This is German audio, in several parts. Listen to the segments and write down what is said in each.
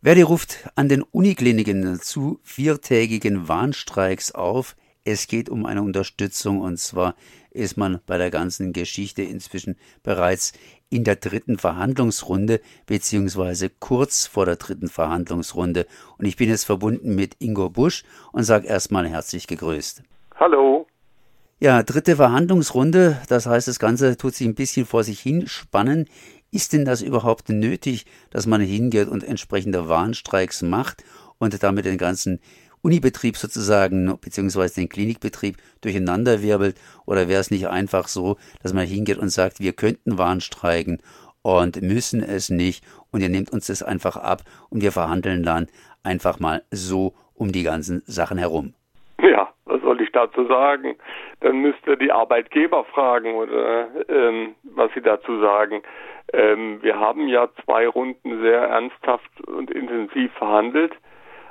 Verdi ruft an den Unikliniken zu viertägigen Warnstreiks auf. Es geht um eine Unterstützung und zwar ist man bei der ganzen Geschichte inzwischen bereits in der dritten Verhandlungsrunde beziehungsweise kurz vor der dritten Verhandlungsrunde. Und ich bin jetzt verbunden mit Ingo Busch und sage erstmal herzlich gegrüßt. Hallo. Ja, dritte Verhandlungsrunde, das heißt, das Ganze tut sich ein bisschen vor sich hin spannen. Ist denn das überhaupt nötig, dass man hingeht und entsprechende Warnstreiks macht und damit den ganzen Unibetrieb sozusagen, beziehungsweise den Klinikbetrieb durcheinanderwirbelt? Oder wäre es nicht einfach so, dass man hingeht und sagt, wir könnten Warnstreiken und müssen es nicht und ihr nehmt uns das einfach ab und wir verhandeln dann einfach mal so um die ganzen Sachen herum? Ja, was soll ich dazu sagen? Dann müsste die Arbeitgeber fragen oder ähm, was sie dazu sagen. Ähm, wir haben ja zwei Runden sehr ernsthaft und intensiv verhandelt.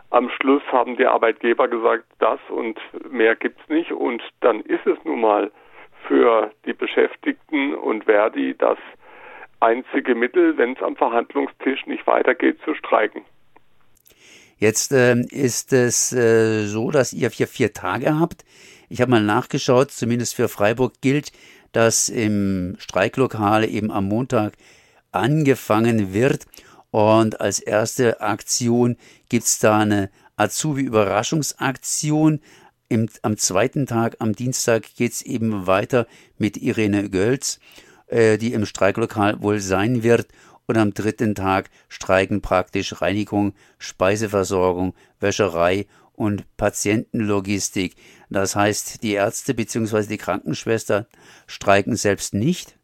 Am Schluss haben die Arbeitgeber gesagt, das und mehr gibt's nicht. Und dann ist es nun mal für die Beschäftigten und Verdi das einzige Mittel, wenn es am Verhandlungstisch nicht weitergeht, zu streiken. Jetzt äh, ist es äh, so, dass ihr vier, vier Tage habt. Ich habe mal nachgeschaut, zumindest für Freiburg gilt, dass im Streiklokal eben am Montag angefangen wird. Und als erste Aktion gibt's da eine Azubi-Überraschungsaktion. Am zweiten Tag, am Dienstag, geht's eben weiter mit Irene Gölz, äh, die im Streiklokal wohl sein wird. Und am dritten Tag streiken praktisch Reinigung, Speiseversorgung, Wäscherei und Patientenlogistik. Das heißt, die Ärzte bzw. die Krankenschwester streiken selbst nicht?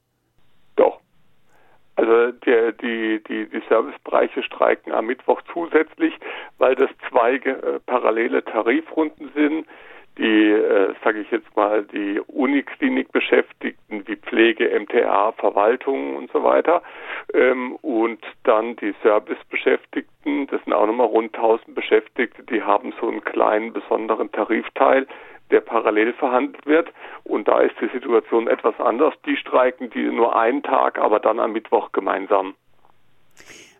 Doch. Also die, die, die, die Servicebereiche streiken am Mittwoch zusätzlich, weil das zwei äh, parallele Tarifrunden sind die, äh, sage ich jetzt mal, die Uniklinik-Beschäftigten wie Pflege, MTA, Verwaltung und so weiter ähm, und dann die Service-Beschäftigten, das sind auch nochmal rund 1000 Beschäftigte, die haben so einen kleinen besonderen Tarifteil, der parallel verhandelt wird und da ist die Situation etwas anders. Die streiken die nur einen Tag, aber dann am Mittwoch gemeinsam.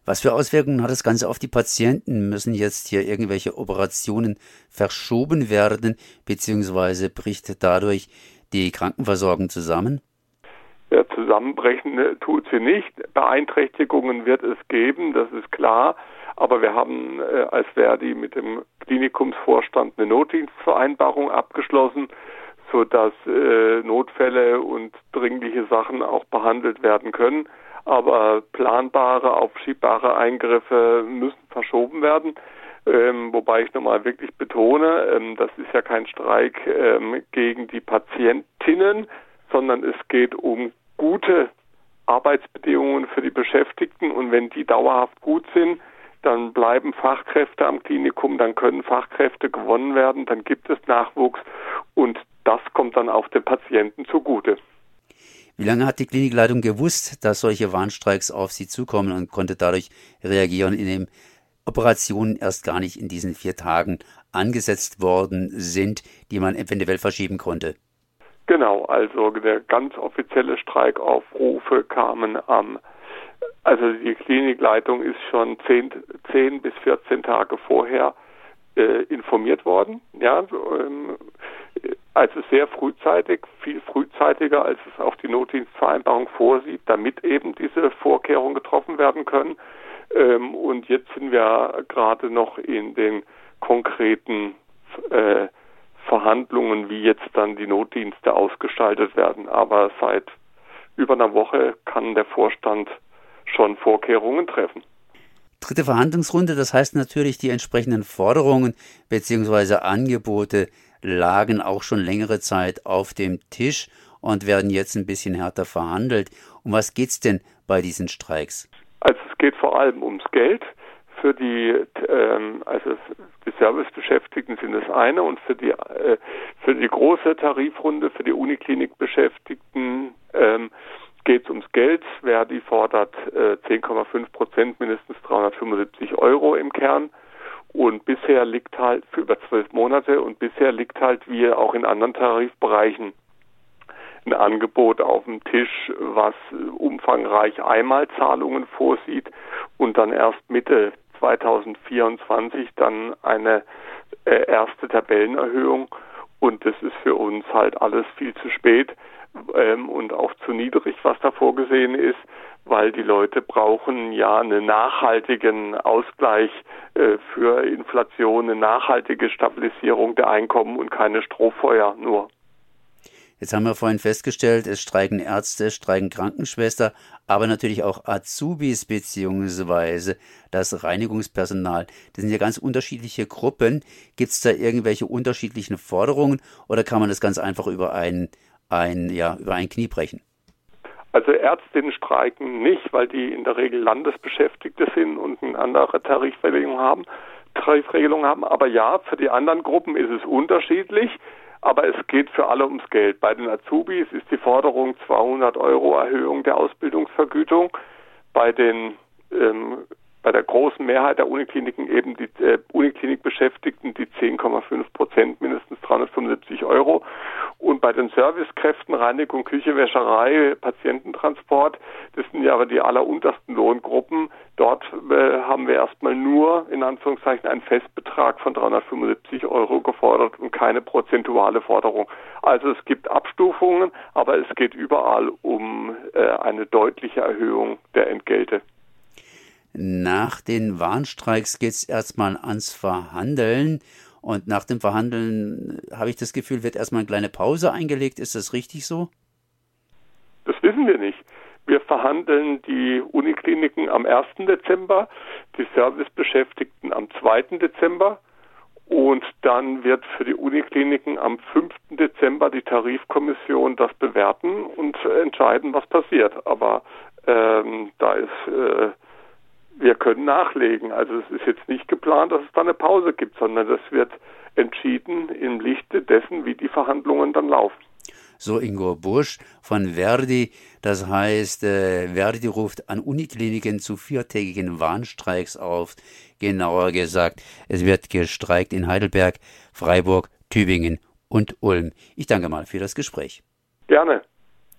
Was für Auswirkungen hat das Ganze auf die Patienten? Müssen jetzt hier irgendwelche Operationen verschoben werden, beziehungsweise bricht dadurch die Krankenversorgung zusammen? Zusammenbrechen tut sie nicht. Beeinträchtigungen wird es geben, das ist klar. Aber wir haben äh, als Verdi mit dem Klinikumsvorstand eine Notdienstvereinbarung abgeschlossen, sodass äh, Notfälle und dringliche Sachen auch behandelt werden können aber planbare, aufschiebbare Eingriffe müssen verschoben werden. Ähm, wobei ich nochmal wirklich betone, ähm, das ist ja kein Streik ähm, gegen die Patientinnen, sondern es geht um gute Arbeitsbedingungen für die Beschäftigten und wenn die dauerhaft gut sind, dann bleiben Fachkräfte am Klinikum, dann können Fachkräfte gewonnen werden, dann gibt es Nachwuchs und das kommt dann auch den Patienten zugute. Wie lange hat die Klinikleitung gewusst, dass solche Warnstreiks auf sie zukommen und konnte dadurch reagieren, indem Operationen erst gar nicht in diesen vier Tagen angesetzt worden sind, die man eventuell verschieben konnte? Genau, also der ganz offizielle Streikaufrufe kamen am, also die Klinikleitung ist schon zehn, zehn bis 14 Tage vorher äh, informiert worden. Ja, also sehr frühzeitig, viel frühzeitiger, als es auch die Notdienstvereinbarung vorsieht, damit eben diese Vorkehrungen getroffen werden können. Ähm, und jetzt sind wir gerade noch in den konkreten äh, Verhandlungen, wie jetzt dann die Notdienste ausgestaltet werden. Aber seit über einer Woche kann der Vorstand schon Vorkehrungen treffen. Dritte Verhandlungsrunde, das heißt natürlich, die entsprechenden Forderungen bzw. Angebote lagen auch schon längere Zeit auf dem Tisch und werden jetzt ein bisschen härter verhandelt. Um was geht's denn bei diesen Streiks? Also es geht vor allem ums Geld. Für die, ähm, also die Servicebeschäftigten sind das eine und für die äh, für die große Tarifrunde für die Uniklinik-Beschäftigten ähm, geht es ums Geld. Verdi fordert äh, 10,5 Prozent, mindestens 375 Euro im Kern. Und bisher liegt halt für über zwölf Monate und bisher liegt halt wie auch in anderen Tarifbereichen ein Angebot auf dem Tisch, was umfangreich Einmalzahlungen vorsieht und dann erst Mitte 2024 dann eine äh, erste Tabellenerhöhung und das ist für uns halt alles viel zu spät ähm, und auch zu niedrig, was da vorgesehen ist, weil die Leute brauchen ja einen nachhaltigen Ausgleich äh, für Inflation, eine nachhaltige Stabilisierung der Einkommen und keine Strohfeuer nur. Jetzt haben wir vorhin festgestellt, es streiken Ärzte, es streiken Krankenschwester, aber natürlich auch Azubis beziehungsweise das Reinigungspersonal. Das sind ja ganz unterschiedliche Gruppen. Gibt es da irgendwelche unterschiedlichen Forderungen oder kann man das ganz einfach über ein, ein, ja, über ein Knie brechen? Also Ärztinnen streiken nicht, weil die in der Regel Landesbeschäftigte sind und eine andere Tarifregelung haben. Tarifregelung haben. Aber ja, für die anderen Gruppen ist es unterschiedlich. Aber es geht für alle ums Geld. Bei den Azubis ist die Forderung 200 Euro Erhöhung der Ausbildungsvergütung. Bei den ähm, bei der großen Mehrheit der Unikliniken eben die äh, Uniklinikbeschäftigten die 10,5 Prozent, mindestens 375 Euro. Und bei den Servicekräften, Reinigung, Küche, Wäscherei, Patiententransport, das sind ja aber die alleruntersten Lohngruppen. Dort äh, haben wir erstmal nur in Anführungszeichen einen Festbetrag von 375 Euro gefordert und keine prozentuale Forderung. Also es gibt Abstufungen, aber es geht überall um äh, eine deutliche Erhöhung der Entgelte. Nach den Warnstreiks geht es erstmal ans Verhandeln. Und nach dem Verhandeln habe ich das Gefühl, wird erstmal eine kleine Pause eingelegt. Ist das richtig so? Das wissen wir nicht. Wir verhandeln die Unikliniken am 1. Dezember, die Servicebeschäftigten am 2. Dezember und dann wird für die Unikliniken am 5. Dezember die Tarifkommission das bewerten und entscheiden, was passiert. Aber ähm, da ist äh, wir können nachlegen. Also es ist jetzt nicht geplant, dass es da eine Pause gibt, sondern das wird entschieden im Lichte dessen, wie die Verhandlungen dann laufen. So Ingo Busch von Verdi. Das heißt, äh, Verdi ruft an Unikliniken zu viertägigen Warnstreiks auf. Genauer gesagt, es wird gestreikt in Heidelberg, Freiburg, Tübingen und Ulm. Ich danke mal für das Gespräch. Gerne.